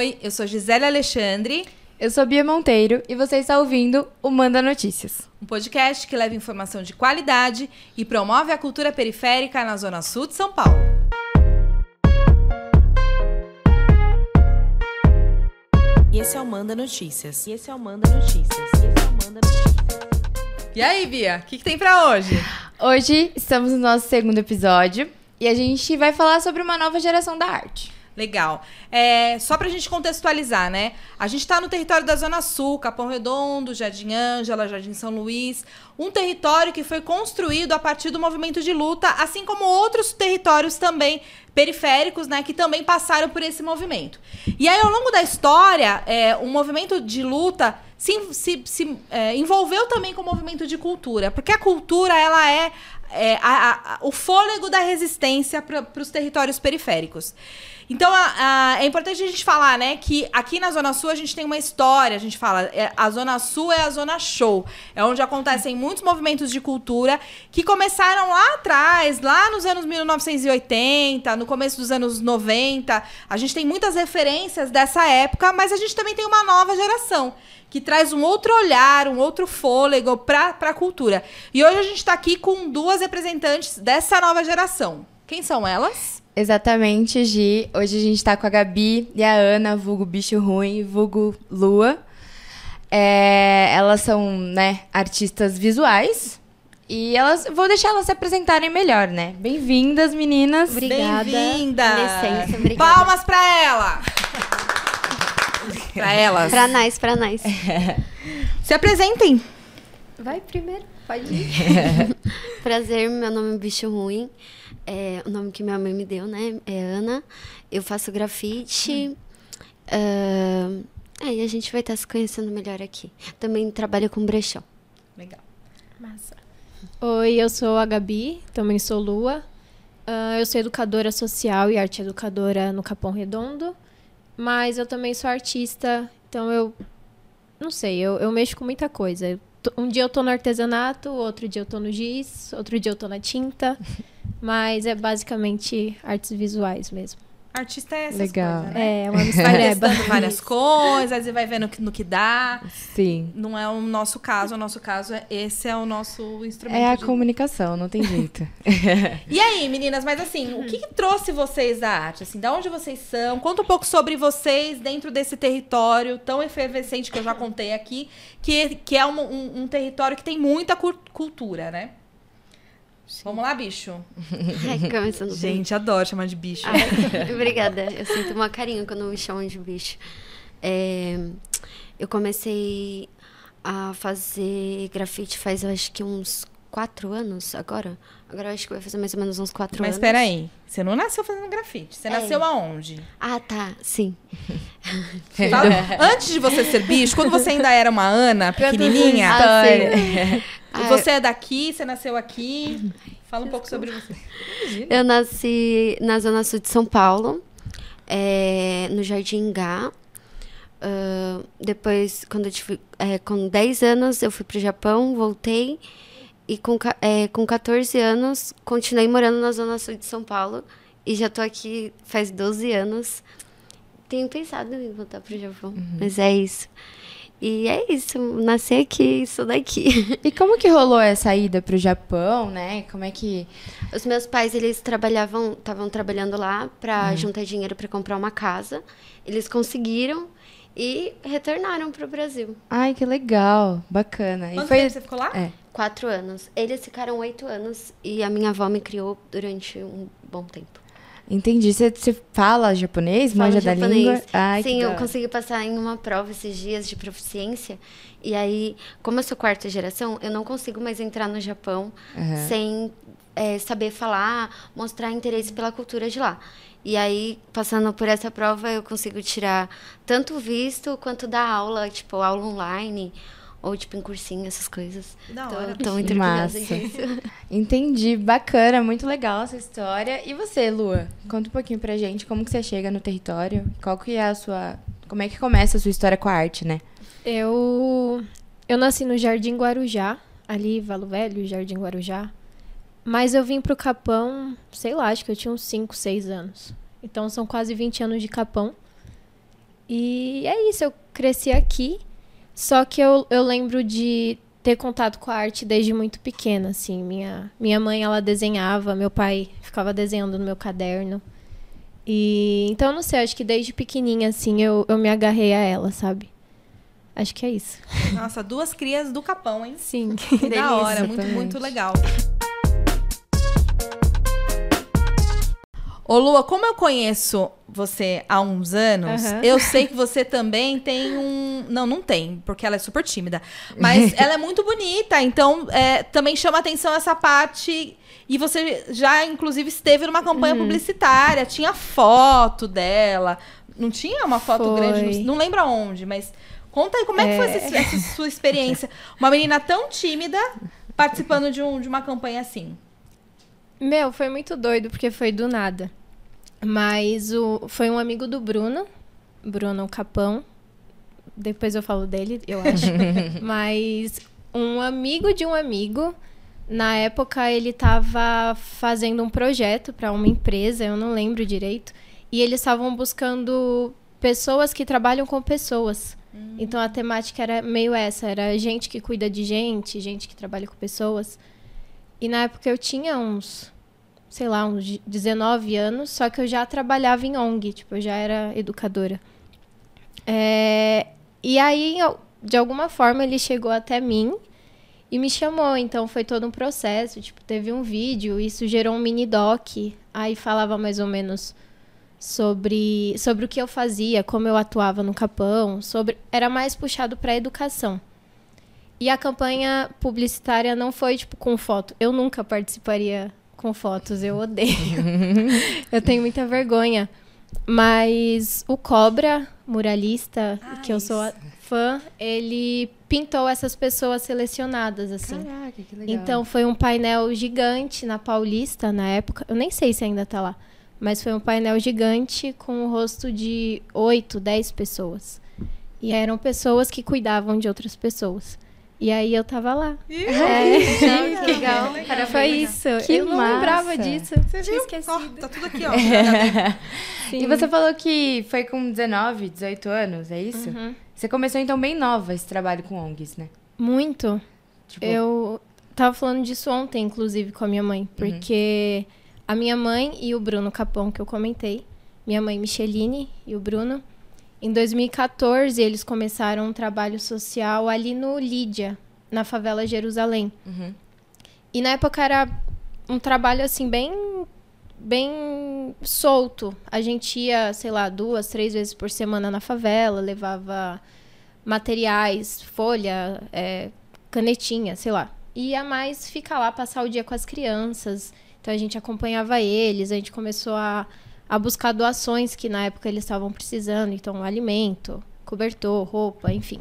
Oi, eu sou Gisele Alexandre. Eu sou Bia Monteiro e você está ouvindo o Manda Notícias. Um podcast que leva informação de qualidade e promove a cultura periférica na Zona Sul de São Paulo. E esse é o Manda Notícias. E esse é o Manda Notícias. E esse é o Manda Notícias. E aí, Bia, o que, que tem pra hoje? Hoje estamos no nosso segundo episódio e a gente vai falar sobre uma nova geração da arte. Legal. É, só pra gente contextualizar, né? A gente tá no território da Zona Sul, Capão Redondo, Jardim Ângela, Jardim São Luís. Um território que foi construído a partir do movimento de luta, assim como outros territórios também periféricos, né? Que também passaram por esse movimento. E aí, ao longo da história, é, o movimento de luta se, se, se é, envolveu também com o movimento de cultura. Porque a cultura, ela é, é a, a, o fôlego da resistência para os territórios periféricos. Então, a, a, é importante a gente falar, né, que aqui na Zona Sul a gente tem uma história, a gente fala, é, a Zona Sul é a Zona Show. É onde acontecem muitos movimentos de cultura que começaram lá atrás, lá nos anos 1980, no começo dos anos 90. A gente tem muitas referências dessa época, mas a gente também tem uma nova geração que traz um outro olhar, um outro fôlego para a cultura. E hoje a gente está aqui com duas representantes dessa nova geração. Quem são elas? Exatamente, Gi. Hoje a gente tá com a Gabi e a Ana, vulgo Bicho Ruim, vulgo Lua. É, elas são, né, artistas visuais. E elas, vou deixar elas se apresentarem melhor, né? Bem-vindas, meninas. Obrigada. Licença, obrigada. Palmas pra ela. pra elas. Pra nós, pra nós. Se apresentem. Vai primeiro, pode ir. Prazer, meu nome é Bicho Ruim. É, o nome que minha mãe me deu, né? É Ana. Eu faço grafite. Hum. Uh, aí a gente vai estar se conhecendo melhor aqui. Também trabalho com brechão. Legal. Massa. Oi, eu sou a Gabi, também sou Lua. Uh, eu sou educadora social e arte educadora no Capão Redondo. Mas eu também sou artista, então eu. Não sei, eu, eu mexo com muita coisa. Um dia eu tô no artesanato, outro dia eu tô no giz, outro dia eu tô na tinta. Mas é basicamente artes visuais mesmo. Artista é essas Legal. coisas, né? É, uma mistureba. Vai várias coisas, e vai vendo no que dá. Sim. Não é o nosso caso, o nosso caso é esse é o nosso instrumento. É a de... comunicação, não tem jeito. e aí, meninas, mas assim, o que, que, trouxe vocês da arte? Assim, da onde vocês são? Conta um pouco sobre vocês dentro desse território tão efervescente que eu já contei aqui, que, que é um, um, um território que tem muita cultura, né? Sim. Vamos lá, bicho. Ai, começando Gente, adoro chamar de bicho. Ai, obrigada. Eu sinto uma carinho quando me chamam de bicho. É, eu comecei a fazer grafite faz, eu acho que uns quatro anos agora. Agora eu acho que vai fazer mais ou menos uns quatro Mas anos. Mas espera aí. Você não nasceu fazendo grafite. Você é. nasceu aonde? Ah, tá. Sim. Antes de você ser bicho, quando você ainda era uma Ana, pequenininha... Ah, sim. Ah, você é daqui, você nasceu aqui. Fala um pouco sobre você. Eu nasci na Zona Sul de São Paulo, é, no Jardim Gá. Uh, depois, quando eu tive, é, com 10 anos, eu fui para o Japão, voltei. E com, é, com 14 anos, continuei morando na Zona Sul de São Paulo. E já estou aqui faz 12 anos. Tenho pensado em voltar para o Japão, uhum. mas é isso. E é isso, nasci aqui, sou daqui. E como que rolou essa ida pro Japão, né? Como é que os meus pais eles trabalhavam, estavam trabalhando lá para uhum. juntar dinheiro para comprar uma casa. Eles conseguiram e retornaram pro Brasil. Ai, que legal, bacana. Quanto e foi... tempo você ficou lá? É. Quatro anos. Eles ficaram oito anos e a minha avó me criou durante um bom tempo. Entendi. Você, você fala japonês? Falo manja japonês. da língua? Ai, Sim, eu consegui passar em uma prova esses dias de proficiência. E aí, como eu sou quarta geração, eu não consigo mais entrar no Japão uhum. sem é, saber falar, mostrar interesse pela cultura de lá. E aí, passando por essa prova, eu consigo tirar tanto visto quanto dar aula, tipo, aula online ou, tipo, em cursinho, essas coisas. Da hora. Tô, tô muito disso. Entendi. Bacana, muito legal essa história. E você, Lua? Conta um pouquinho pra gente como que você chega no território. Qual que é a sua... Como é que começa a sua história com a arte, né? Eu... Eu nasci no Jardim Guarujá, ali, Valo Velho, Jardim Guarujá. Mas eu vim pro Capão, sei lá, acho que eu tinha uns 5, 6 anos. Então são quase 20 anos de Capão. E é isso, eu cresci aqui. Só que eu, eu lembro de ter contato com a arte desde muito pequena, assim. Minha, minha mãe, ela desenhava, meu pai ficava desenhando no meu caderno. E então, não sei, acho que desde pequenininha, assim, eu, eu me agarrei a ela, sabe? Acho que é isso. Nossa, duas crias do Capão, hein? Sim. Que da hora, muito, muito legal. Ô, Lua, como eu conheço você há uns anos, Aham. eu sei que você também tem um. Não, não tem, porque ela é super tímida. Mas ela é muito bonita, então é, também chama atenção essa parte. E você já, inclusive, esteve numa campanha Uhum. publicitária, tinha foto dela. Não tinha uma foto Foi. grande, não, lembro aonde, mas conta aí como é, que foi É. essa, essa sua experiência. Uma menina tão tímida participando de, um, de uma campanha assim. Meu, foi muito doido, porque foi do nada. Mas o, foi um amigo do Bruno, Bruno Capão. Depois eu falo dele, eu acho. Mas um amigo de um amigo, na época ele estava fazendo um projeto para uma empresa, eu não lembro direito. E eles estavam buscando pessoas que trabalham com pessoas. Então a temática era meio essa, era gente que cuida de gente, gente que trabalha com pessoas. E na época eu tinha uns, sei lá, uns de- 19 anos, só que eu já trabalhava em ONG, tipo, eu já era educadora. É, e aí, de alguma forma, ele chegou até mim e me chamou. Então foi todo um processo, tipo, teve um vídeo, isso gerou um mini doc, aí falava mais ou menos sobre, sobre o que eu fazia, como eu atuava no Capão, sobre era mais puxado para educação. E a campanha publicitária não foi tipo com foto. Eu nunca participaria com fotos, eu odeio. eu tenho muita vergonha. Mas o Cobra, muralista, que eu sou fã, ele pintou essas pessoas selecionadas assim. Caraca, que legal. Então foi um painel gigante na Paulista na época. Eu nem sei se ainda tá lá. Mas foi um painel gigante com o rosto de 8, 10 pessoas. E eram pessoas que cuidavam de outras pessoas. E aí eu tava lá. É, que legal. Foi isso. Que eu não lembrava massa. disso. Você Tinha viu? esquecido. Ó, tá tudo aqui, ó. E você falou que foi com 19, 18 anos, é isso? Uhum. Você começou então bem nova esse trabalho com ONGs, né? Muito. Tipo, Eu tava falando disso ontem, inclusive, com a minha mãe. Porque a minha mãe e o Bruno Capão, que eu comentei, minha mãe Micheline e o Bruno, em 2014 eles começaram um trabalho social ali no Lídia, na favela Jerusalém. Uhum. E na época era um trabalho assim bem bem solto. A gente ia, sei lá, duas, três vezes por semana na favela, levava materiais, folha, é, canetinha, sei lá. Ia mais ficar lá, passar o dia com as crianças. Então a gente acompanhava eles, a gente começou a, a buscar doações que na época eles estavam precisando. Então, alimento, cobertor, roupa, enfim.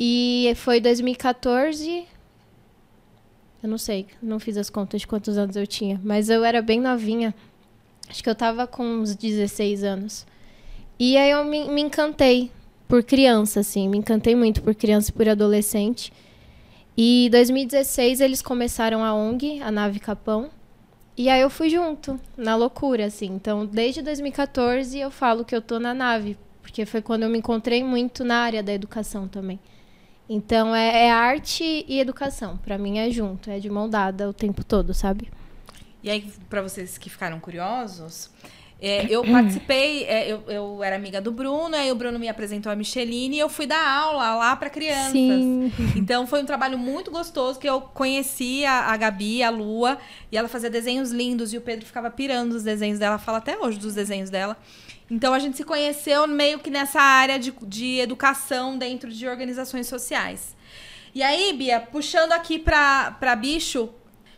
E foi 2014. Eu não sei, não fiz as contas de quantos anos eu tinha, mas eu era bem novinha. Acho que eu tava com uns 16 anos. E aí eu me, me encantei por criança, assim, me encantei muito por criança e por adolescente. E em 2016 eles começaram a ONG, a Nave Capão. E aí eu fui junto, na loucura, assim. Então, desde 2014 eu falo que eu tô na nave, porque foi quando eu me encontrei muito na área da educação também. Então, é, é arte e educação. Pra mim é junto, é de mão dada o tempo todo, sabe? E aí, pra vocês que ficaram curiosos, é, eu participei, é, eu, eu era amiga do Bruno, aí o Bruno me apresentou a Micheline e eu fui dar aula lá pra crianças. Sim. Então foi um trabalho muito gostoso que eu conheci a, a Gabi, a Lua, e ela fazia desenhos lindos e o Pedro ficava pirando os desenhos dela, fala até hoje dos desenhos dela. Então a gente se conheceu meio que nessa área de, de educação dentro de organizações sociais. E aí, Bia, puxando aqui pra, pra bicho,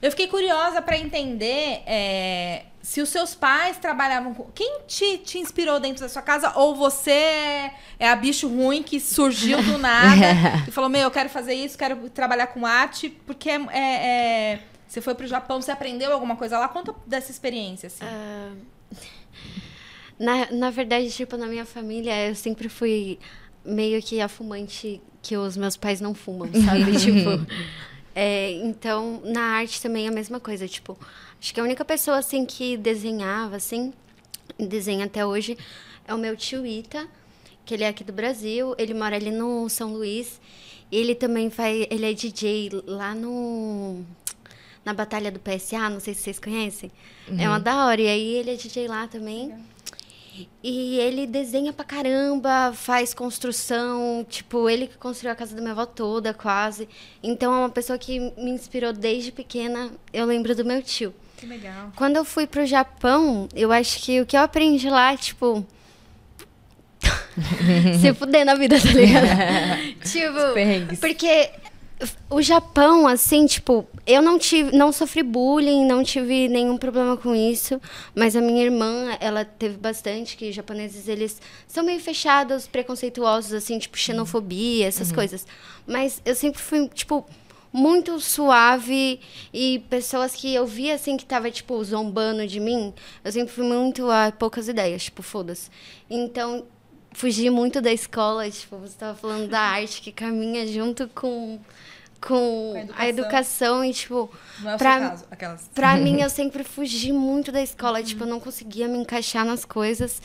eu fiquei curiosa pra entender é, se os seus pais trabalhavam com. Quem te, te inspirou dentro da sua casa? Ou você é, é a bicho ruim que surgiu do nada e falou: Meu, eu quero fazer isso, quero trabalhar com arte, porque é, é- é- você foi pro Japão, você aprendeu alguma coisa lá? Conta dessa experiência, assim. Ah, na, na verdade, tipo, na minha família, eu sempre fui meio que a fumante que os meus pais não fumam, sabe? tipo. é, então, na arte também é a mesma coisa. Tipo, acho que a única pessoa, assim, que desenhava, assim, desenha até hoje, é o meu tio Ita. que ele é aqui do Brasil, ele mora ali no São Luís. Ele também faz, ele é DJ lá no na Batalha do PSA, não sei se vocês conhecem. É uma da hora. E aí ele é DJ lá também. E ele desenha pra caramba, faz construção, tipo, ele que construiu a casa da minha avó toda, quase. Então é uma pessoa que me inspirou desde pequena. Eu lembro do meu tio. Que legal. Quando eu fui pro Japão, eu acho que o que eu aprendi lá, tipo. se fuder na vida, tá ligado? tipo. Porque o Japão, assim, tipo, eu não tive, não sofri bullying, não tive nenhum problema com isso, mas a minha irmã, ela teve bastante, que os japoneses, eles são meio fechados, preconceituosos, assim, tipo, xenofobia, essas coisas. Mas eu sempre fui, tipo, muito suave e pessoas que eu via, assim, que tava, tipo, zombando de mim, eu sempre fui muito a poucas ideias, tipo, foda-se. Então, fugi muito da escola, tipo, você tava falando da arte que caminha junto com, com, Com a a, educação. educação. e, tipo, Não é Pra- caso. Aquelas. pra mim eu sempre fugi muito da escola, tipo, eu não conseguia me encaixar nas coisas.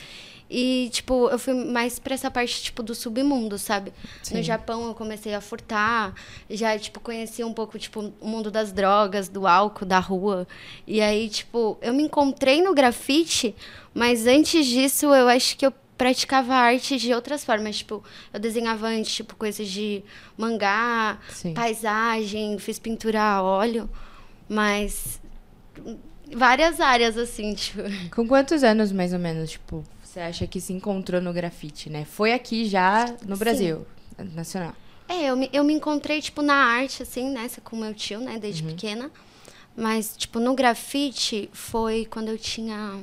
E, tipo, eu fui mais pra essa parte, tipo, do submundo, sabe? No Japão eu comecei a furtar, já, tipo, conheci um pouco, tipo, o mundo das drogas, do álcool, da rua. E aí, tipo, eu me encontrei no grafite, mas antes disso eu acho que eu praticava arte de outras formas. Tipo, eu desenhava antes, tipo, coisas de mangá, Sim. paisagem, fiz pintura a óleo, mas várias áreas, assim, tipo. Com quantos anos, mais ou menos, tipo, você acha que se encontrou no grafite, né? Foi aqui já no Brasil, nacional. É, eu me, eu me encontrei, tipo, na arte, assim, nessa com meu tio, né, desde pequena. Mas, tipo, no grafite foi quando eu tinha,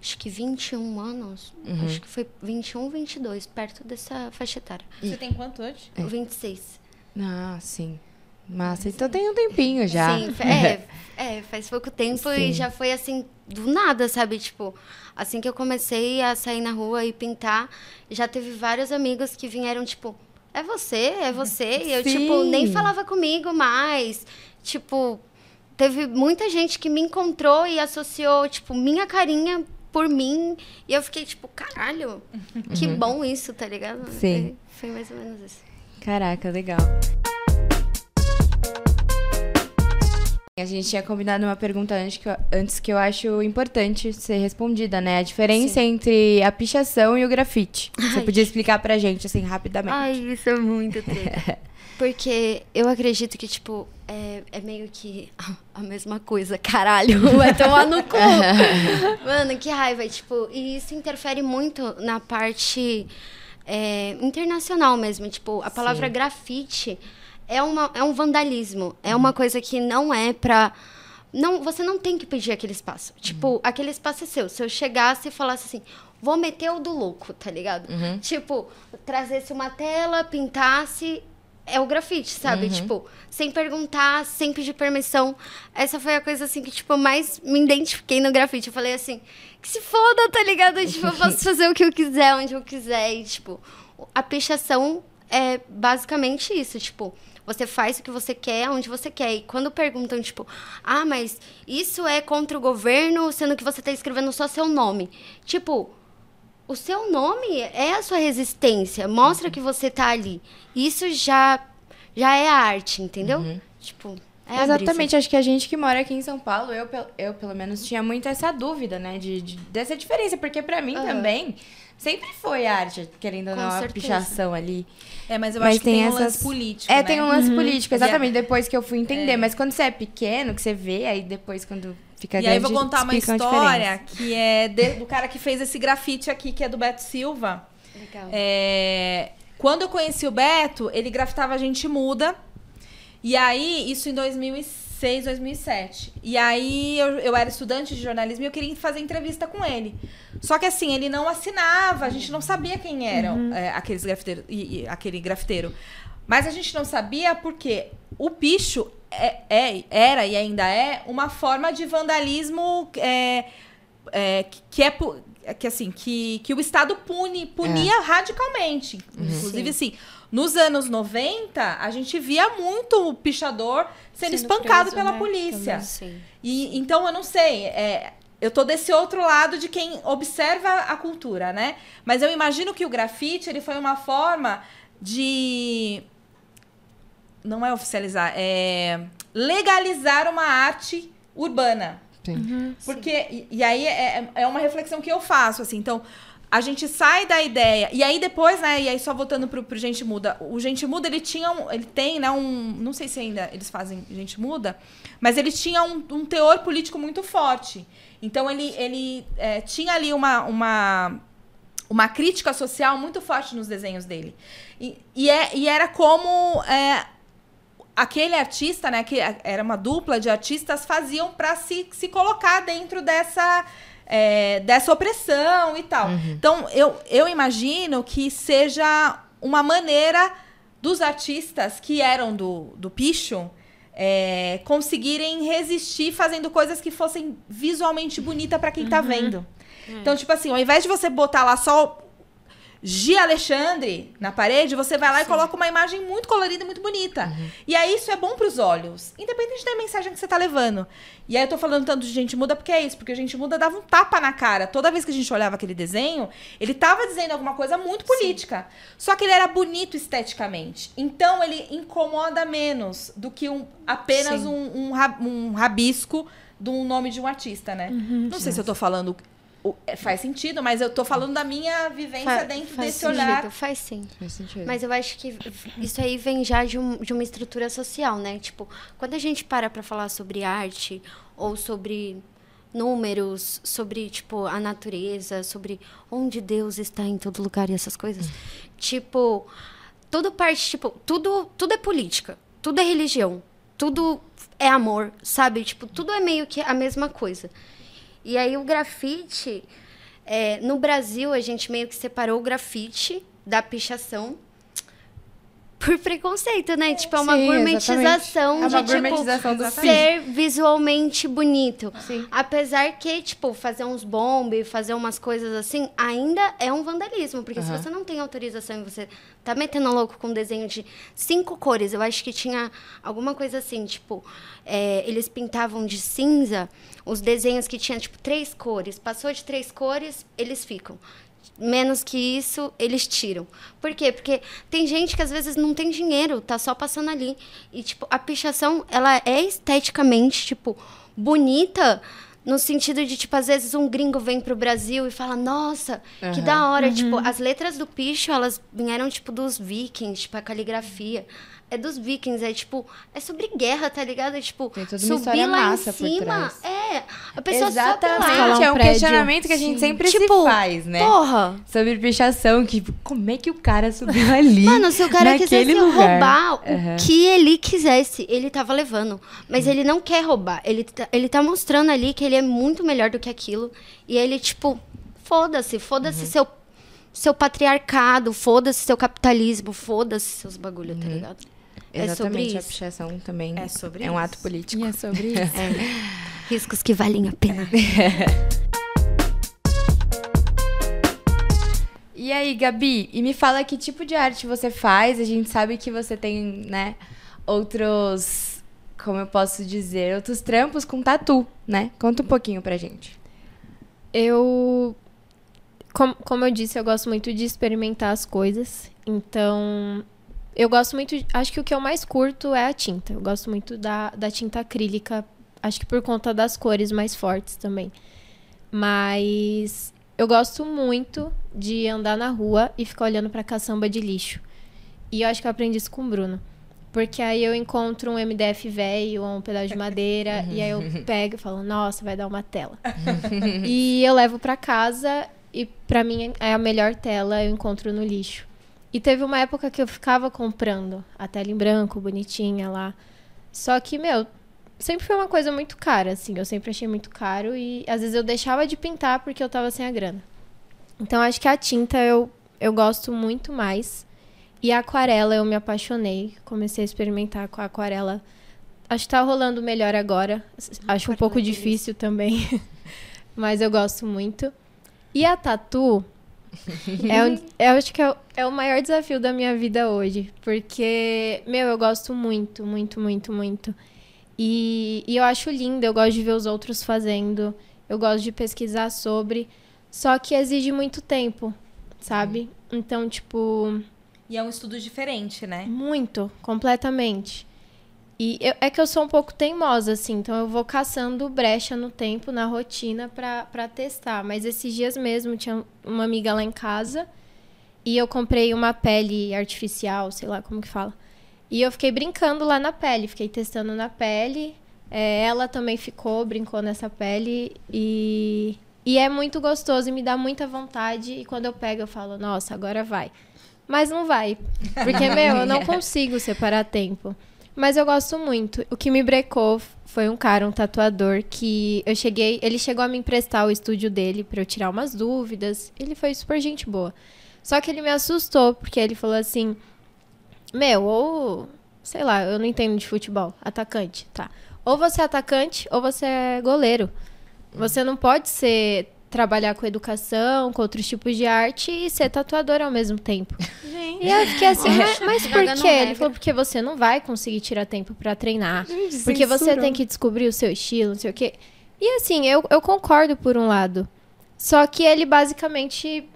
acho que 21 anos. Acho que foi 21, 22, perto dessa faixa etária. Você tem quanto hoje? 26. Ah, sim. Massa, então tem um tempinho já. Sim, é, é, faz pouco tempo Sim. e já foi assim, do nada, sabe? Tipo, assim que eu comecei a sair na rua e pintar, já teve vários amigos que vieram, tipo, é você, é você. E eu, tipo, Sim. nem falava comigo mais. Tipo, teve muita gente que me encontrou e associou, tipo, minha carinha por mim. E eu fiquei, tipo, caralho, que bom isso, tá ligado? Uhum. Sim. Foi, foi mais ou menos isso. Caraca, legal. A gente tinha combinado uma pergunta antes que, eu, antes que eu acho importante ser respondida, né? A diferença entre a pichação e o grafite. Você Ai. podia explicar pra gente, assim, rapidamente. Ai, isso é muito treta. Porque eu acredito que, tipo, é, é meio que a mesma coisa, caralho. Vai tomar no cu. Mano, que raiva. Tipo, e isso interfere muito na parte é, internacional mesmo. Tipo, a palavra Sim. grafite é, uma, é um vandalismo. É uma coisa que não é pra. Não, você não tem que pedir aquele espaço. Tipo, aquele espaço é seu. Se eu chegasse e falasse assim, vou meter o do louco, tá ligado? Tipo, trazesse uma tela, pintasse. É o grafite, sabe? Tipo, sem perguntar, sem pedir permissão. Essa foi a coisa, assim, que, tipo, mais me identifiquei no grafite. Eu falei assim, que se foda, tá ligado? Tipo, eu posso fazer o que eu quiser, onde eu quiser. E, tipo, a pichação é basicamente isso, tipo, você faz o que você quer, onde você quer. E quando perguntam, tipo, ah, mas isso é contra o governo, sendo que você tá escrevendo só seu nome. Tipo, o seu nome é a sua resistência, mostra que você tá ali. Isso já, já é a arte, entendeu? Tipo, é. Exatamente, acho que a gente que mora aqui em São Paulo, eu, eu pelo menos tinha muito essa dúvida, né, de, de- dessa diferença, porque pra mim Aham. também sempre foi arte, querendo ou não, a certeza. pichação ali. É, mas eu Mas acho que tem, tem um lance essas- político, É, né? tem um lance político, exatamente, E a- depois que eu fui entender, É. mas quando você é pequeno, que você vê, aí depois quando fica E aí eu grande, vou contar uma a história que é de- do cara que fez esse grafite aqui, que é do Beto Silva. Legal. É, quando eu conheci o Beto, ele grafitava Gente Muda. E aí, isso em 2006, 2007. E aí, eu, eu era estudante de jornalismo e eu queria fazer entrevista com ele. Só que assim, ele não assinava, a gente não sabia quem eram é, aqueles grafiteiros, e, e aquele grafiteiro. Mas a gente não sabia porque o picho é, é- era e ainda é uma forma de vandalismo é, é, que é que assim que, que o Estado pune punia radicalmente. Inclusive assim, nos anos 90, a gente via muito o pichador sendo, Sendo espancado preso, pela né, polícia. Sim. E então eu não sei, é, eu tô desse outro lado de quem observa a cultura, né? Mas eu imagino que o grafite, ele foi uma forma de não é oficializar, é legalizar uma arte urbana. Sim. Porque, e, e aí é, é uma reflexão que eu faço, assim, então, a gente sai da ideia, e aí depois, né, e aí só voltando pro, pro Gente Muda, o Gente Muda, ele tinha um, ele tem, né, um, não sei se ainda eles fazem Gente Muda, mas ele tinha um, um teor político muito forte. Então, ele, ele é, tinha ali uma, uma, uma crítica social muito forte nos desenhos dele. E, e, é, e era como é, aquele artista, né, que era uma dupla de artistas, faziam para se, se colocar dentro dessa, é, dessa opressão e tal. Então, eu, eu imagino que seja uma maneira dos artistas que eram do, do picho é, conseguirem resistir fazendo coisas que fossem visualmente bonitas para quem tá vendo. Então, tipo assim, ao invés de você botar lá só G. Alexandre na parede, você vai lá e coloca uma imagem muito colorida e muito bonita. E aí isso é bom pros olhos, independente da mensagem que você tá levando. E aí eu tô falando tanto de gente muda porque é isso, porque a gente muda dava um tapa na cara. Toda vez que a gente olhava aquele desenho, ele tava dizendo alguma coisa muito política. Só que ele era bonito esteticamente. Então ele incomoda menos do que um, apenas Sim. um, um, um rabisco de um nome de um artista, né? Não sei se eu tô falando. É, Faz sentido, mas eu tô falando da minha vivência Fa- dentro faz desse sentido, olhar. Faz sim. Faz sentido. Mas eu acho que isso aí vem já de, um- de uma estrutura social, né? Tipo, quando a gente para pra falar sobre arte ou sobre números, sobre, tipo, a natureza, sobre onde Deus está em todo lugar e essas coisas, tipo, tudo parte, tipo, tudo, tudo é política, tudo é religião, tudo é amor, sabe? Tipo, tudo é meio que a mesma coisa. E aí o grafite, é, no Brasil a gente meio que separou o grafite da pichação por preconceito, né? Tipo, é uma Sim, gourmetização exatamente. É uma de, gourmetização do tipo, ser visualmente bonito. Apesar que, tipo, fazer uns bombes, fazer umas coisas assim, ainda é um vandalismo. Porque Aham. se você não tem autorização e você tá metendo louco com um desenho de cinco cores, eu acho que tinha alguma coisa assim, tipo, é, eles pintavam de cinza os desenhos que tinham, tipo, três cores. Passou de três cores, eles ficam. Menos que isso, eles tiram. Por quê? Porque tem gente que às vezes não tem dinheiro, tá só passando ali. E, tipo, a pichação, ela é esteticamente, tipo, bonita no sentido de, tipo, às vezes um gringo vem pro Brasil e fala, nossa, que da hora. Tipo, as letras do picho, elas vieram, tipo, dos vikings, tipo, a caligrafia. É dos vikings, é tipo, é sobre guerra, tá ligado? É tipo, Tem toda uma subir lá massa em cima. É, a pessoa Exatamente, um é um prédio. questionamento que a gente Sim. sempre se Tipo, faz, né? Porra! Sobre pichação, que como é que o cara subiu ali? Mano, se o cara quisesse lugar? roubar Aham. o que ele quisesse, ele tava levando. Mas ele não quer roubar. Ele tá, ele tá mostrando ali que ele é muito melhor do que aquilo. E ele, tipo, foda-se, Uhum. foda-se seu, seu patriarcado, foda-se seu capitalismo, foda-se seus bagulho, tá ligado? É sobre Exatamente, a isso. pichação também É sobre é um isso. ato político. E é sobre isso. Riscos que valem a pena. E aí, Gabi, e me fala que tipo de arte você faz? A gente sabe que você tem, né, outros, como eu posso dizer, outros trampos com tatu, né? Conta um pouquinho pra gente. Eu. Como, como eu disse, eu gosto muito de experimentar as coisas. Então. Eu gosto muito. Acho que o que eu mais curto é a tinta. Eu gosto muito da, da tinta acrílica. Acho que por conta das cores mais fortes também. Mas. Eu gosto muito de andar na rua e ficar olhando pra caçamba de lixo. E eu acho que eu aprendi isso com o Bruno. Porque aí eu encontro um MDF velho ou um pedaço de madeira. e aí eu pego e falo, nossa, vai dar uma tela. e eu levo pra casa e pra mim é a melhor tela eu encontro no lixo. E teve uma época que eu ficava comprando a tela em branco, bonitinha lá. Só que, meu, sempre foi uma coisa muito cara, assim. Eu sempre achei muito caro e às vezes eu deixava de pintar porque eu tava sem a grana. Então acho que a tinta eu, eu gosto muito mais. E a aquarela eu me apaixonei. Comecei a experimentar com a aquarela. Acho que tá rolando melhor agora. Acho um Aquarela pouco difícil também. Mas eu gosto muito. E a tatu é, eu acho que é o, é o maior desafio da minha vida hoje. Porque, meu, eu gosto muito, muito, muito, muito. E, e eu acho lindo, eu gosto de ver os outros fazendo. Eu eu gosto de pesquisar sobre, só que exige muito tempo, sabe? Então, tipo, E é um estudo diferente, né? muito, completamente. E eu- é que eu sou um pouco teimosa, assim, então eu vou caçando brecha no tempo, na rotina, pra, pra testar. Mas esses dias mesmo tinha uma amiga lá em casa e eu comprei uma pele artificial, sei lá como que fala. E eu fiquei brincando lá na pele, fiquei testando na pele. É, ela também ficou, brincou nessa pele e, e é muito gostoso e me dá muita vontade. E quando eu pego, eu falo, nossa, agora vai. Mas não vai. Porque, meu, eu não consigo separar tempo. Mas eu gosto muito. O que me brecou foi um cara, um tatuador, que eu cheguei. Ele chegou a me emprestar o estúdio dele pra eu tirar umas dúvidas. Ele foi super gente boa. Só que ele me assustou, porque ele falou assim: Meu, ou. Sei lá, eu não entendo de futebol. Atacante, tá. Ou você é atacante, ou você é goleiro. Você não pode ser. Trabalhar com educação, com outros tipos de arte e ser tatuador ao mesmo tempo. Gente. E eu fiquei assim, mas, mas por quê? Ele falou, porque você não vai conseguir tirar tempo pra treinar. Porque você tem que descobrir o seu estilo, não sei o quê. E assim, eu, eu concordo por um lado. Só que ele basicamente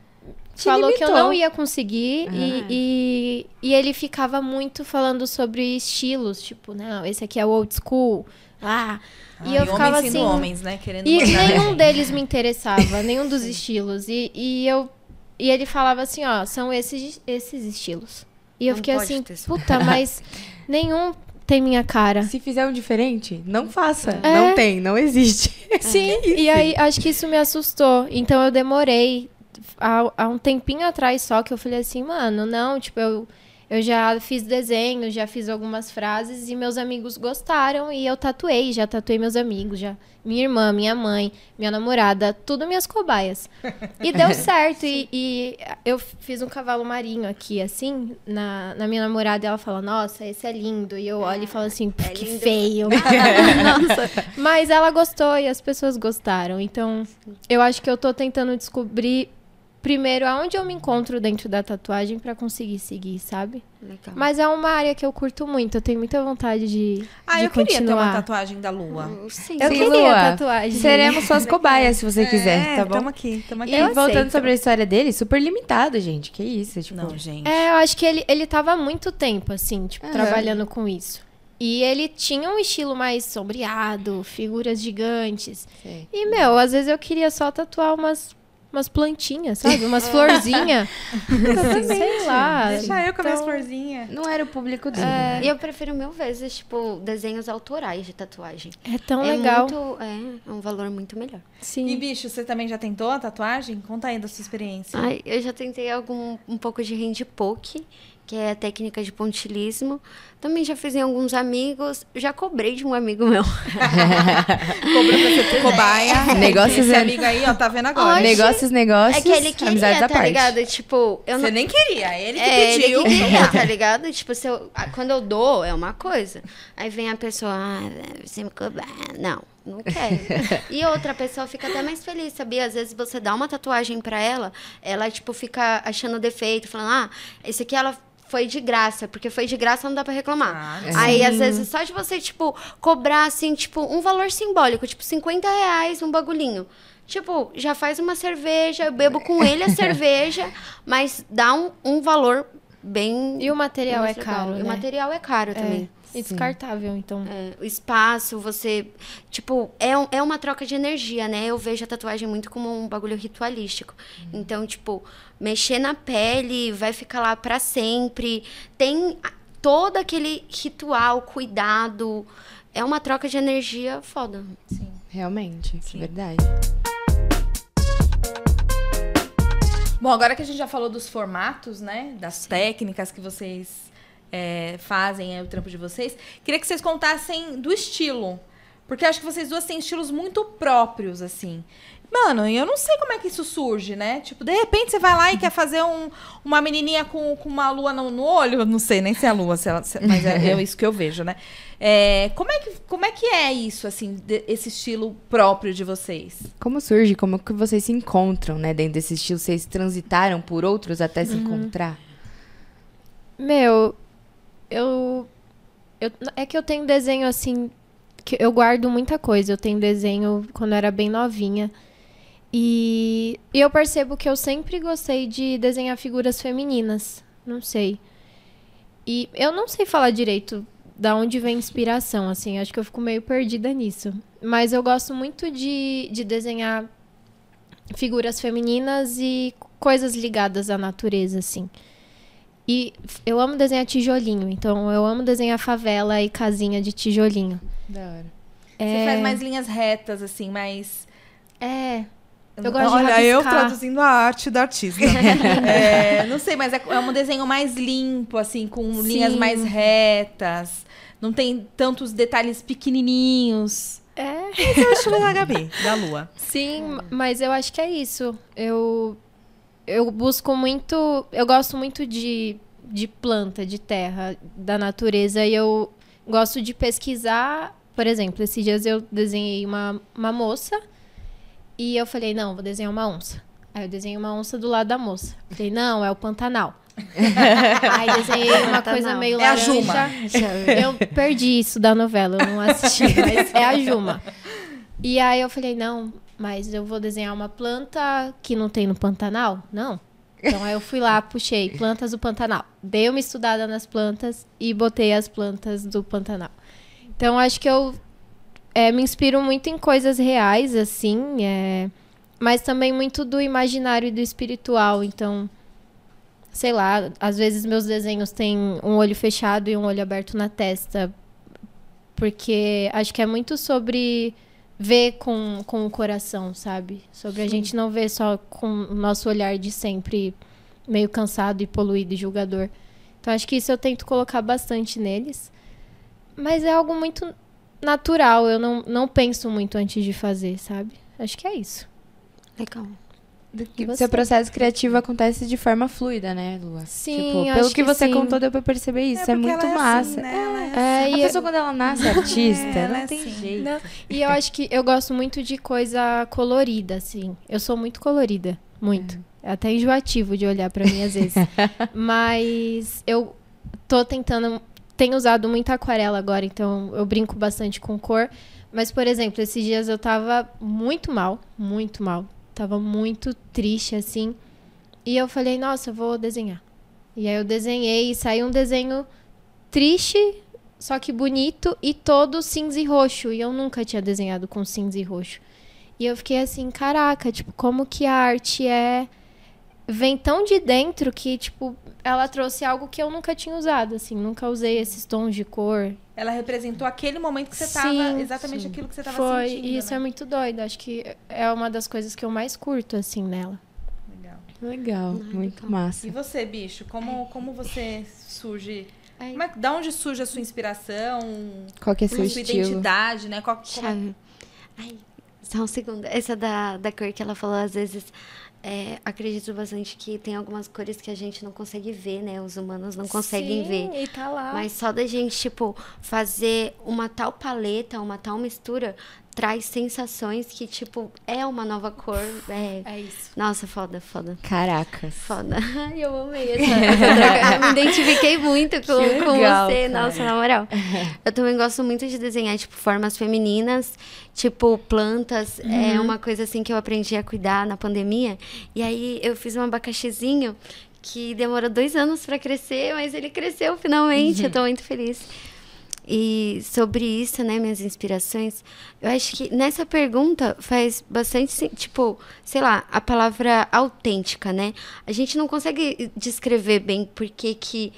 Te falou que eu limitou. não ia conseguir. E, e, e ele ficava muito falando sobre estilos. Tipo, não, esse aqui é o old school. Ah, e eu Ai, ficava assim. homens, né? Querendo E mandar, né? nenhum deles me interessava, nenhum dos estilos. E, e eu e ele falava assim, ó, são esses, esses estilos. E eu Não fiquei assim, puta, mas nenhum tem minha cara. Se fizer um diferente, não faça. É. Não tem, não existe. Sim, e aí acho que isso me assustou. Então eu demorei há, há um tempinho atrás só que eu falei assim, mano, não, tipo, eu, eu já fiz desenho, já fiz algumas frases e meus amigos gostaram e eu tatuei, já tatuei meus amigos, já minha irmã, minha mãe, minha namorada, tudo minhas cobaias. E deu certo. e, e eu fiz um cavalo marinho aqui, assim, na, na minha namorada, e ela fala, nossa, esse é lindo. E eu olho e falo assim, É que lindo. feio. nossa. Mas ela gostou e as pessoas gostaram. Então, eu acho que eu tô tentando descobrir primeiro aonde eu me encontro dentro da tatuagem pra conseguir seguir, sabe? Legal. Mas é uma área que eu curto muito, eu tenho muita vontade de, Ah, de eu queria ter continuar. uma tatuagem da lua. Sim, Eu Sim, queria Lua. tatuagem. Seremos suas cobaias, se você quiser, tá bom? É, Tamo aqui, tamo aqui. E Eu voltando aceito. sobre a história dele, super limitado, gente. Que isso, tipo... Não, gente. É, eu acho que ele, ele tava há muito tempo, assim, tipo, Aham. trabalhando com isso. E ele tinha um estilo mais sombreado, figuras gigantes. Sei. E, meu, às vezes eu queria só tatuar umas, umas plantinhas, sabe? Umas florzinhas. Sei lá. Deixa eu com as minhas Então, florzinhas. Não era o público dele. É. E eu prefiro mil vezes, tipo, desenhos autorais de tatuagem. É tão é legal. Muito, é, é um valor muito melhor. Sim. E, bicho, você também já tentou a tatuagem? Conta aí da sua experiência. Ai, eu já tentei algum, um pouco de hand poke, que é a técnica de pontilismo. Também já fiz em alguns amigos. Já cobrei de um amigo meu. Cobrou pra ser cobaia. Negócios Esse é- amigo aí, ó, tá vendo agora. Oxe. Negócios, negócios, É que ele queria, amizades à tá parte. ligado? Tipo, eu Você não... nem queria, ele que É, ele pediu. que queria, tá ligado? Tipo, se eu, ah, quando eu dou, é uma coisa. Aí vem a pessoa, ah, você me cobra. Não, não quero. e outra pessoa fica até mais feliz, sabia? Às vezes você dá uma tatuagem pra ela, ela, tipo, fica achando defeito, falando, ah, esse aqui ela foi de graça, porque foi de graça, não dá pra reclamar. Ah, Aí, às vezes, só de você, tipo, cobrar, assim, tipo, um valor simbólico, tipo, 50 reais, um bagulhinho. Tipo, já faz uma cerveja, eu bebo com ele a cerveja, mas dá um, um valor bem. E o material é caro, E né? o material é caro também. E descartável, então. É, o espaço, você. Tipo, é, um- é uma troca de energia, né? Eu vejo a tatuagem muito como um bagulho ritualístico. Então, tipo, mexer na pele vai ficar lá pra sempre. Tem todo aquele ritual, cuidado. É uma troca de energia foda. Realmente, verdade. Bom, agora que a gente já falou dos formatos, né? Das técnicas que vocês é, fazem, é o trampo de vocês. Queria que vocês contassem do estilo. Porque eu acho que vocês duas têm estilos muito próprios, assim. Mano, eu não sei como é que isso surge, né? Tipo, de repente você vai lá e quer fazer um- uma menininha com, com uma lua no, no olho. Não sei nem se é a lua, se ela- se- mas é, é isso que eu vejo, né? É, como, é que, como é que é isso, assim, de- esse estilo próprio de vocês? Como surge, como que vocês se encontram, né? Dentro desse estilo, vocês transitaram por outros até se encontrar? Meu, eu, eu. É que eu tenho desenho assim. que eu guardo muita coisa. Eu tenho desenho quando eu era bem novinha. E, e eu percebo que eu sempre gostei de desenhar figuras femininas. Não sei. E eu não sei falar direito da onde vem inspiração, assim. Acho que eu fico meio perdida nisso. Mas eu gosto muito de, de desenhar figuras femininas e coisas ligadas à natureza, assim. E eu amo desenhar tijolinho, então eu amo desenhar favela e casinha de tijolinho. Da hora. Você É, faz mais linhas retas, assim, mais. É. Eu gosto de Olha, eu rabiscar. traduzindo a arte da artista. É, não sei, mas é, é um desenho mais limpo, assim, com linhas Sim. mais retas. Não tem tantos detalhes pequenininhos. É. Esse é o estilo da Gabi, da Lua. Sim, mas eu acho que é isso. Eu, eu busco muito. Eu gosto muito de, de planta, de terra, da natureza. E eu gosto de pesquisar. Por exemplo, esses dias eu desenhei uma, uma moça. E eu falei, não, vou desenhar uma onça. Aí eu desenhei uma onça do lado da moça. Falei, não, é o Pantanal. Aí desenhei uma coisa Pantanal. meio É a laranja. Juma. Eu perdi isso da novela, eu não assisti, mas é a Juma. E aí eu falei, não, mas eu vou desenhar uma planta que não tem no Pantanal? Não. Então aí eu fui lá, puxei plantas do Pantanal. Dei uma estudada nas plantas e botei as plantas do Pantanal. Então acho que eu é, me inspiro muito em coisas reais, assim, é, mas também muito do imaginário e do espiritual. Então, sei lá, às vezes meus desenhos têm um olho fechado e um olho aberto na testa. Porque acho que é muito sobre ver com, com o coração, sabe? Sobre a gente não ver só com o nosso olhar de sempre meio cansado e poluído e julgador. Então acho que isso eu tento colocar bastante neles. Mas é algo muito natural, eu não, não penso muito antes de fazer, sabe? Acho que é isso. Legal. Seu processo criativo acontece de forma fluida, né, Lua? Sim, tipo, pelo que que você sim. contou, deu pra perceber isso. É, porque muito massa. assim, né? Ela é É, A e pessoa, quando ela nasce artista, ela não é tem assim. jeito. Não, e eu acho que eu gosto muito de coisa colorida, assim. Eu sou muito colorida, muito. É até enjoativo de olhar pra mim às vezes. Mas eu tô tentando, tenho usado muita aquarela agora, então eu brinco bastante com cor. Mas, por exemplo, esses dias eu tava muito mal, muito mal. Tava muito triste, assim. E eu falei, nossa, eu vou desenhar. E aí eu desenhei e saiu um desenho triste, só que bonito e todo cinza e roxo. E eu nunca tinha desenhado com cinza e roxo. E eu fiquei assim, caraca, tipo, como que a arte é. Vem tão de dentro que, tipo, ela trouxe algo que eu nunca tinha usado, assim, nunca usei esses tons de cor. Ela representou aquele momento que você tava, Sim, exatamente aquilo que você tava Foi, sentindo. e isso né? é muito doido. Acho que é uma das coisas que eu mais curto, assim, nela. Legal. Legal, muito massa. E você, bicho, como, como você surge? Ai. É, da onde surge a sua inspiração? Qual que é a seu sua estilo? identidade, né? Qual, como- Chave. Ai, só um segundo. Essa da, da cor que ela falou, às vezes, é, acredito bastante que tem algumas cores que a gente não consegue ver, né? Os humanos não conseguem Sim, ver. E tá lá. Mas só da gente, tipo, fazer uma tal paleta, uma tal mistura, traz sensações que, tipo, é uma nova cor. É... É isso. Nossa, foda, foda. Caracas. Foda. Ai, eu amei essa. Eu me identifiquei muito com, com legal, você. cara. Nossa, na moral. Eu também gosto muito de desenhar, tipo, formas femininas, tipo, plantas. É uma coisa, assim, que eu aprendi a cuidar na pandemia. E aí, eu fiz um abacaxizinho que demorou dois anos pra crescer, mas ele cresceu finalmente. Eu tô muito feliz. E sobre isso, né, minhas inspirações, eu acho que nessa pergunta faz bastante, tipo, sei lá, a palavra autêntica, né? A gente não consegue descrever bem por que que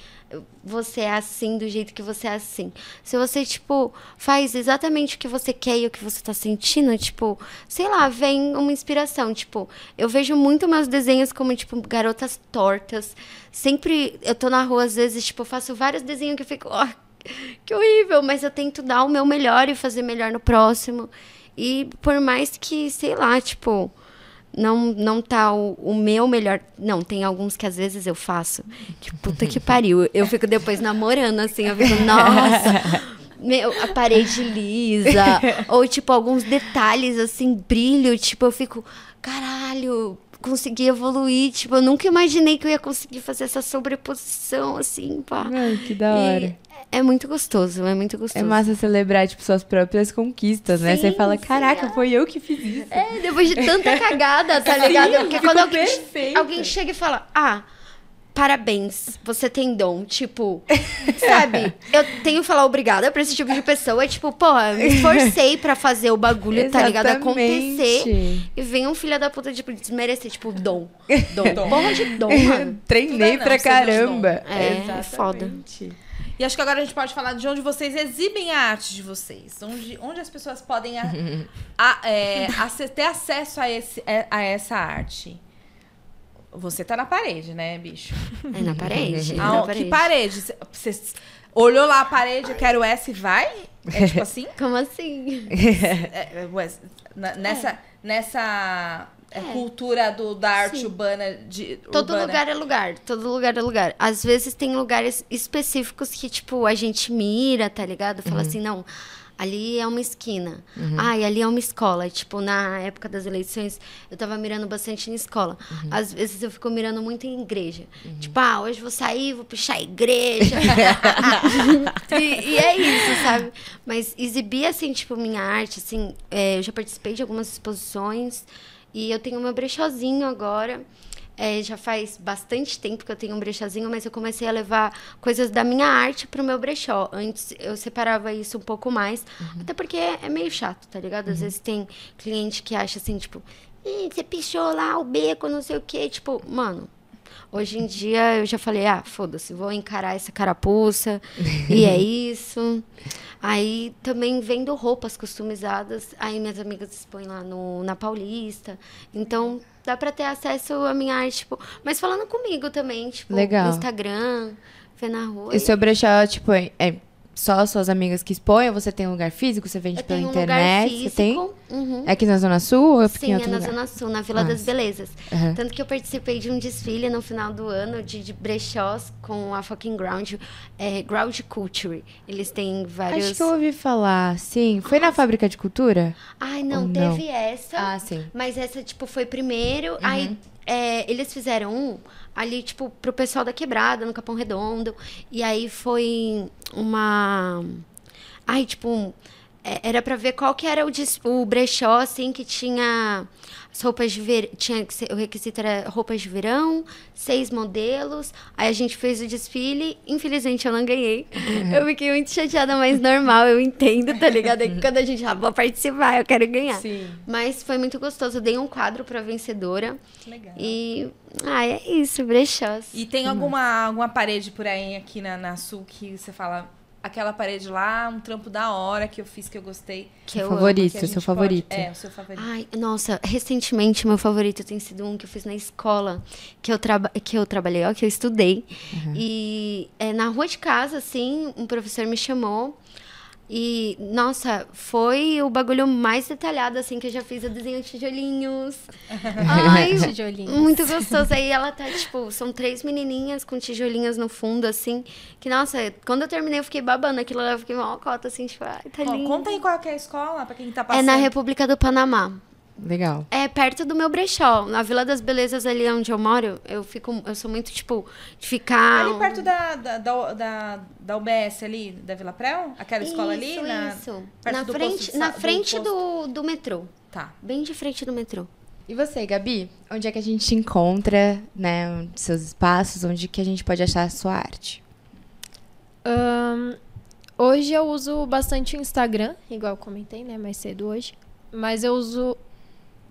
você é assim, do jeito que você é assim. Se você, tipo, faz exatamente o que você quer e o que você tá sentindo, tipo, sei lá, vem uma inspiração. Tipo, eu vejo muito meus desenhos como, tipo, garotas tortas. Sempre, eu tô na rua, às vezes, tipo, faço vários desenhos que eu fico, ó, que horrível, mas eu tento dar o meu melhor e fazer melhor no próximo. E por mais que, sei lá, tipo, não, não tá o, o meu melhor. Não, tem alguns que às vezes eu faço. Que puta que pariu. Eu fico depois namorando, assim, eu fico, nossa. Meu, a parede lisa. ou, tipo, alguns detalhes, assim, brilho. Tipo, eu fico, caralho, consegui evoluir. Tipo, eu nunca imaginei que eu ia conseguir fazer essa sobreposição, assim, pá. Ai, que da E hora. é muito gostoso, é muito gostoso. É massa celebrar, tipo, suas próprias conquistas, né? Você Sim, fala, sim, caraca, é. foi eu que fiz isso. É, depois de tanta cagada, tá ligado? Porque ficou quando alguém, alguém chega e fala, ah, parabéns, você tem dom. Tipo, sabe? Eu tenho que falar obrigada pra esse tipo de pessoa. Tipo, porra, eu me esforcei pra fazer o bagulho, tá ligado? Acontecer. Exatamente. E vem um filho da puta, tipo, desmerecer. Tipo, dom. Dom. Porra de dom, mano. Treinei é pra não, deu caramba. É, é foda. Exatamente. E acho que agora a gente pode falar de onde vocês exibem a arte de vocês. Onde, onde as pessoas podem a- a- é, ace- ter acesso a, esse, é, a essa arte. Você tá na parede, né, bicho? É na parede. é Ah, na que parede. parede? Cê- Você olhou lá a parede, eu quero essa e vai? É tipo assim? Como assim? É, é, ué, na- nessa nessa é, cultura do, da arte Sim. urbana de Todo urbana. lugar é lugar, todo lugar é lugar. Às vezes tem lugares específicos que, tipo, a gente mira, tá ligado? Fala assim, não, ali é uma esquina. Ah, e ali é uma escola. Tipo, na época das eleições, eu tava mirando bastante em escola. Às vezes eu fico mirando muito em igreja. Tipo, ah, hoje vou sair, vou puxar a igreja. e, e é isso, sabe? Mas exibir, assim, tipo, minha arte, assim, é, eu já participei de algumas exposições. E eu tenho meu brechózinho agora. É, já faz bastante tempo que eu tenho um brechózinho, mas eu comecei a levar coisas da minha arte pro meu brechó. Antes eu separava isso um pouco mais, até porque é, é meio chato, tá ligado? Às vezes tem cliente que acha assim, tipo, "Ih, você pichou lá o beco, não sei o quê. Tipo, mano, hoje em dia eu já falei, ah, foda-se, vou encarar essa carapuça, e é isso. Aí também vendo roupas customizadas, aí minhas amigas expõem lá no, na Paulista. Então dá pra ter acesso à minha arte, tipo, mas falando comigo também, tipo, Legal. no Instagram, ver na rua. E seu brechó, tipo, é é só suas amigas que expõem? Você tem um lugar físico? Você vende eu pela tenho um internet? lugar físico. tem? uhum. É aqui na Zona Sul ou é Sim, em é outro na lugar? Zona Sul, na Vila das Massa. Belezas. Aham. Tanto que eu participei de um desfile no final do ano de, de brechós com a fucking Ground, é, Ground Culture. Eles têm vários... Acho que eu ouvi falar, sim. Foi na Fábrica de Cultura? Ai, não, Ou não? teve essa. Ah, sim. Mas essa, tipo, foi primeiro. Aí é, eles fizeram um ali, tipo, pro pessoal da quebrada, no Capão Redondo. E aí foi uma. Ai, tipo. um- Era pra ver qual que era o, o brechó, assim, que tinha as roupas de verão. Tinha o requisito era roupas de verão, seis modelos. Aí a gente fez o desfile. Infelizmente eu não ganhei. Eu fiquei muito chateada, mas normal, eu entendo, tá ligado? É que quando a gente ah, vou participar, eu quero ganhar. Sim. Mas foi muito gostoso. Eu dei um quadro pra vencedora. Legal. E. Ah, é isso, brechós. E tem alguma, alguma parede por aí aqui na, na Sul que você fala, aquela parede lá, um trampo da hora que eu fiz que eu gostei. Que eu favorito, que a seu favorito. pode- É, o seu favorito. Ai, nossa, recentemente meu favorito tem sido um que eu fiz na escola, que eu, traba que eu trabalhei, ó, que eu estudei. E é, na rua de casa, assim, um professor me chamou. E, nossa, foi o bagulho mais detalhado, assim, que eu já fiz. Eu desenho tijolinhos. Ai, Tijolinhos. muito gostoso. Aí ela tá, tipo, são três menininhas com tijolinhos no fundo, assim. Que, nossa, quando eu terminei, eu fiquei babando aquilo lá. Eu fiquei mal cota, assim, tipo, ai, tá lindo. conta aí qual é a escola, pra quem tá É passando. na República do Panamá. Legal. É perto do meu brechó. Na Vila das Belezas, ali onde eu moro, eu fico. Eu sou muito, tipo, de ficar. Ali perto da, da, da, da, da UBS ali, da Vila Prel? Aquela escola ali? Isso, na... isso. perto Na do frente, posto de na do frente posto. do, do metrô. Tá. Bem de frente do metrô. E você, Gabi? Onde é que a gente te encontra, né? Seus espaços, onde que a gente pode achar a sua arte? Ahn, hoje eu uso bastante o Instagram, igual eu comentei, né, mais cedo hoje. Mas eu uso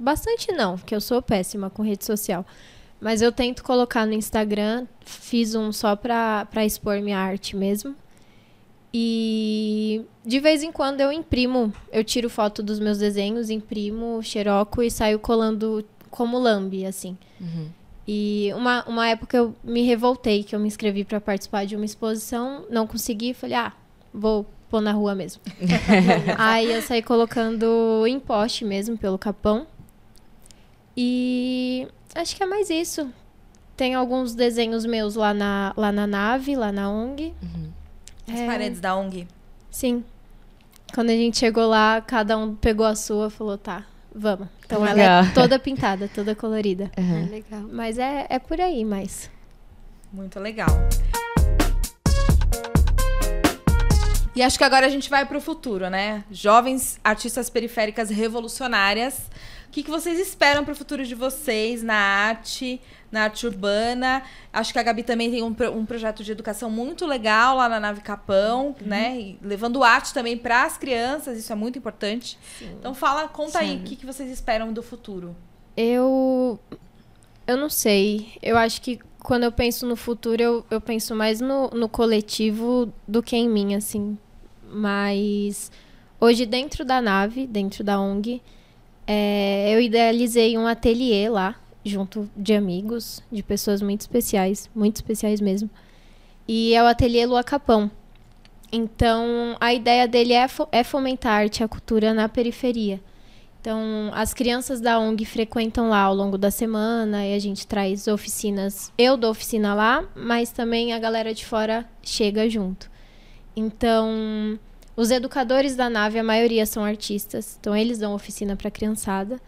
bastante não, porque eu sou péssima com rede social. Mas eu tento colocar no Instagram, fiz um só pra, pra expor minha arte mesmo. E de vez em quando eu imprimo, eu tiro foto dos meus desenhos, imprimo, xeroco e saio colando como lambe, assim. E uma, uma época eu me revoltei, que eu me inscrevi para participar de uma exposição, não consegui, falei, ah, vou pôr na rua mesmo. Aí eu saí colocando em poste mesmo, pelo capão. E acho que é mais isso. Tem alguns desenhos meus lá na, lá na nave, lá na ONG. As É, paredes da ONG. Sim. Quando a gente chegou lá, cada um pegou a sua e falou, tá, vamos. Então ela Legal. é toda pintada, toda colorida. Aham. É legal. Mas é, é por aí, mas. Muito legal. E acho que agora a gente vai pro futuro, né? Jovens artistas periféricas revolucionárias. O que, que vocês esperam pro futuro de vocês na arte, na arte urbana? Acho que a Gabi também tem um, um projeto de educação muito legal lá na Nave Capão, né? E levando arte também para as crianças, isso é muito importante. Então fala, conta aí o que, que vocês esperam do futuro. Eu. Eu não sei. Eu acho que quando eu penso no futuro, eu, eu penso mais no, no coletivo do que em mim, assim. Mas hoje, dentro da nave, dentro da ONG, é, eu idealizei um ateliê lá, junto de amigos, de pessoas muito especiais, muito especiais mesmo. E é o ateliê Lua Capão. Então, a ideia dele é, fo- é fomentar a arte e a cultura na periferia. Então, as crianças da ONG frequentam lá ao longo da semana e a gente traz oficinas. Eu dou oficina lá, mas também a galera de fora chega junto. Então, os educadores da nave, a maioria são artistas, então eles dão oficina para a criançada.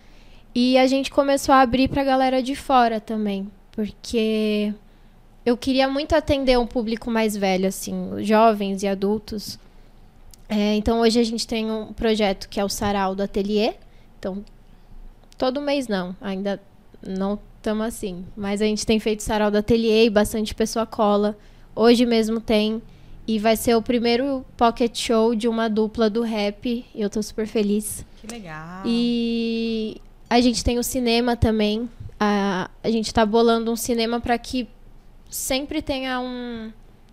E a gente começou a abrir para a galera de fora também, porque eu queria muito atender um público mais velho, assim, jovens e adultos. É, então, hoje a gente tem um projeto que é o Sarau do Ateliê. Então, todo mês não, ainda não estamos assim. Mas a gente tem feito sarau do ateliê e bastante pessoa cola. Hoje mesmo tem. E vai ser o primeiro pocket show de uma dupla do rap. E eu tô super feliz. Que legal. E a gente tem o cinema também. A, a gente tá bolando um cinema para que sempre tenha um,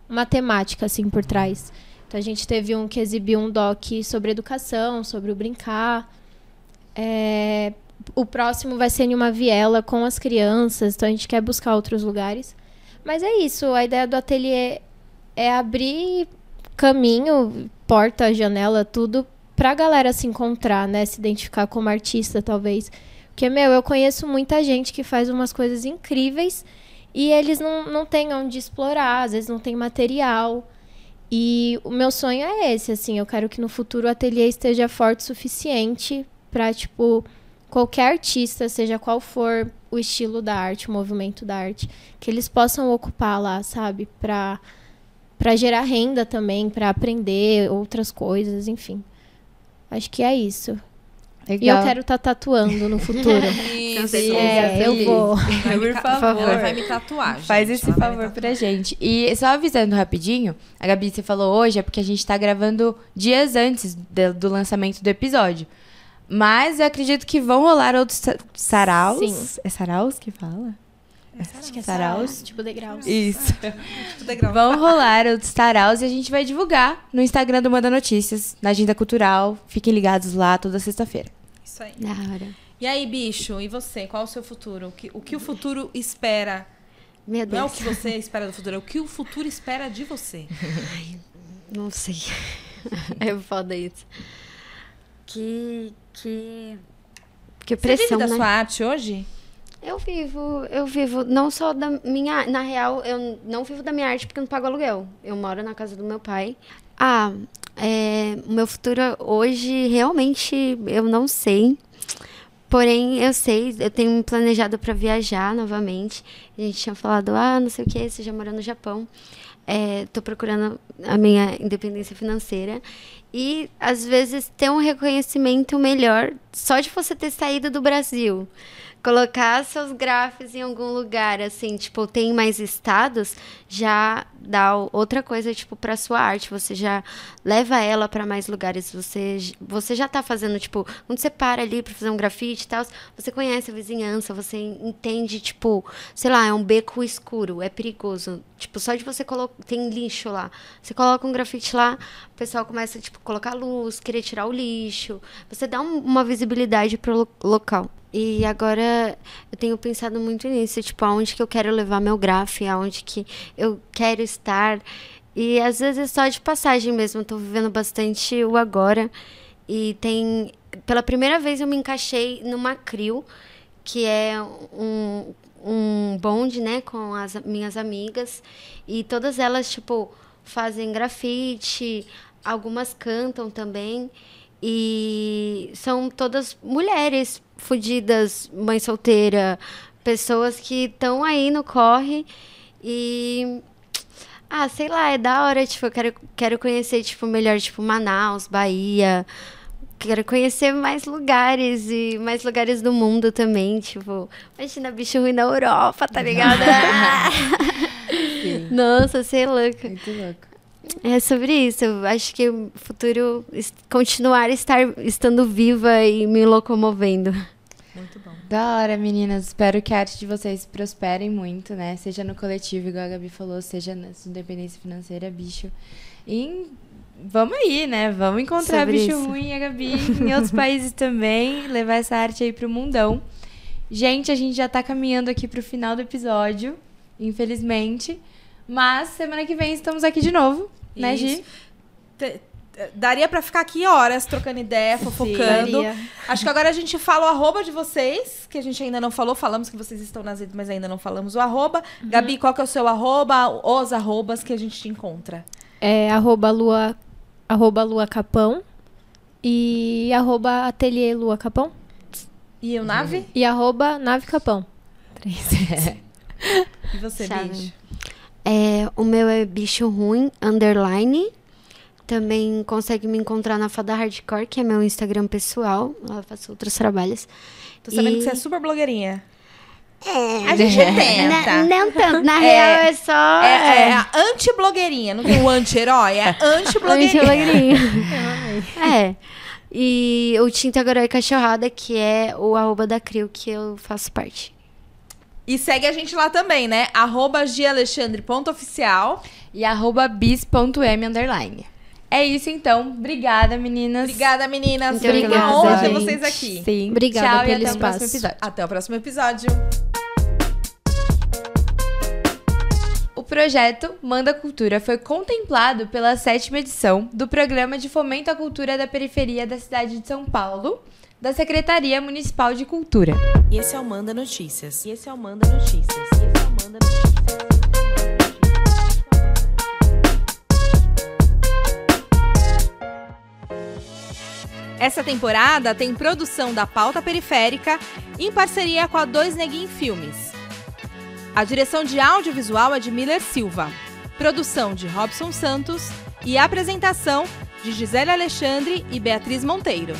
uma temática assim por trás. Então a gente teve um que exibiu um doc sobre educação, sobre o brincar. É, o próximo vai ser em uma viela com as crianças, então a gente quer buscar outros lugares. Mas é isso, a ideia do ateliê é abrir caminho, porta, janela, tudo pra galera se encontrar, né? Se identificar como artista, talvez. Porque, meu, eu conheço muita gente que faz umas coisas incríveis e eles não, não têm onde explorar, às vezes não tem material. E o meu sonho é esse, assim, eu quero que no futuro o ateliê esteja forte o suficiente pra, tipo, qualquer artista, seja qual for o estilo da arte, o movimento da arte, que eles possam ocupar lá, sabe? Pra, pra gerar renda também, pra aprender outras coisas, enfim. Acho que é isso. E eu Legal. quero estar tatuando no futuro. Isso. é, eu vou. Vai Por favor. Ela vai me tatuar, gente. Faz esse Ela favor pra gente. E só avisando rapidinho, a Gabi, você falou hoje, é porque a gente tá gravando dias antes de- do lançamento do episódio. Mas eu acredito que vão rolar outros sa- saraus. Sim. É saraus que fala? Acho que é Saraus? Tipo degraus. Isso. Tipo degrau. Vão rolar outros saraus e a gente vai divulgar no Instagram do Manda Notícias, na Agenda Cultural. Fiquem ligados lá toda sexta-feira. Isso aí. Da hora. E aí, bicho, e você? Qual o seu futuro? O que o, que o futuro espera? Meu Não é o Deus. que você espera do futuro, é o que o futuro espera de você. Não sei. é foda isso. Que. Que. Que Você vive pressão, da né? sua arte hoje? Eu vivo, eu vivo não só da minha, na real, eu não vivo da minha arte porque eu não pago aluguel. Eu moro na casa do meu pai. Ah, é, meu futuro hoje realmente eu não sei. Porém, eu sei, eu tenho planejado para viajar novamente. A gente tinha falado, ah, não sei o que, você já morou no Japão. É, tô procurando a minha independência financeira. E, às vezes, ter um reconhecimento melhor só de você ter saído do Brasil colocar seus grafos em algum lugar, assim, tipo, tem mais estados, já dá outra coisa, tipo, pra sua arte. Você já leva ela pra mais lugares. Você, você já tá fazendo, tipo, quando você para ali pra fazer um grafite e tal, você conhece a vizinhança, você entende, tipo, sei lá, é um beco escuro, é perigoso. Tipo, só de você colocar. Tem lixo lá. Você coloca um grafite lá, o pessoal começa, tipo, colocar luz, querer tirar o lixo. Você dá um- uma visibilidade pro lo- local. E agora eu tenho pensado muito nisso, tipo, aonde que eu quero levar meu graf, aonde que eu quero estar. E às vezes é só de passagem mesmo, eu tô vivendo bastante o agora. E tem. Pela primeira vez eu me encaixei numa CRIO, que é um, um bonde, né, com as minhas amigas. E todas elas, tipo, fazem grafite, algumas cantam também. E são todas mulheres fudidas, mãe solteira, pessoas que estão aí no corre e ah, sei lá, é da hora, tipo, eu quero, quero conhecer, tipo, melhor, tipo, Manaus, Bahia. Quero conhecer mais lugares e mais lugares do mundo também, tipo, imagina bicho ruim na Europa, tá ligado? Nossa, você é louca. Muito louco. É sobre isso. Eu acho que o futuro continuar estar estando viva e me locomovendo. Muito bom. Da hora, meninas. Espero que a arte de vocês prosperem muito, né? Seja no coletivo, igual a Gabi falou, seja na sua independência financeira, bicho. E vamos aí, né? Vamos encontrar Sobre bicho isso. ruim, a Gabi, em outros países também, levar essa arte aí pro mundão. Gente, a gente já tá caminhando aqui pro final do episódio, infelizmente. Mas semana que vem estamos aqui de novo, né, Gi? Isso. Te- Daria pra ficar aqui horas trocando ideia, fofocando. Daria. Acho que agora a gente fala o arroba de vocês, que a gente ainda não falou. Falamos que vocês estão nas redes, mas ainda não falamos o arroba. Gabi, qual que é o seu arroba? Os arrobas que a gente te encontra. É arroba lua, arroba lua capão e arroba ateliê lua capão E o Nave? e arroba nave capão. Três. E você, Chave. bicho? É, o meu é bicho ruim, underline. Também consegue me encontrar na Fada Hardcore, que é meu Instagram pessoal. Lá eu faço outros trabalhos. Tô sabendo E- que você é super blogueirinha. É, A gente tenta. Não, não tanto. Na real, é só. É, é a anti-blogueirinha. Não tem o anti-herói, é anti-blogueirinha. Anti-blogueirinha. É. E o Tinta Agora é Cachorrada, que é o arroba da Crio, que eu faço parte. E segue a gente lá também, né? Arroba gialexandre.oficial. E arroba bis.m underline. É isso então. Obrigada, meninas. Obrigada, meninas. Muito Foi uma obrigada, honra ter vocês aqui. Sim. Obrigada Tchau pelo e até o espaço. próximo episódio. Até o próximo episódio. Projeto Manda Cultura foi contemplado pela sétima edição do Programa de Fomento à Cultura da Periferia da cidade de São Paulo, da Secretaria Municipal de Cultura. E esse é o Manda Notícias. E esse é o Manda Notícias. E esse é o Manda Notícias. Essa temporada tem produção da Pauta Periférica em parceria com a Dois Neguin Filmes. A direção de audiovisual é de Miller Silva, produção de Robson Santos e apresentação de Gisele Alexandre e Beatriz Monteiro.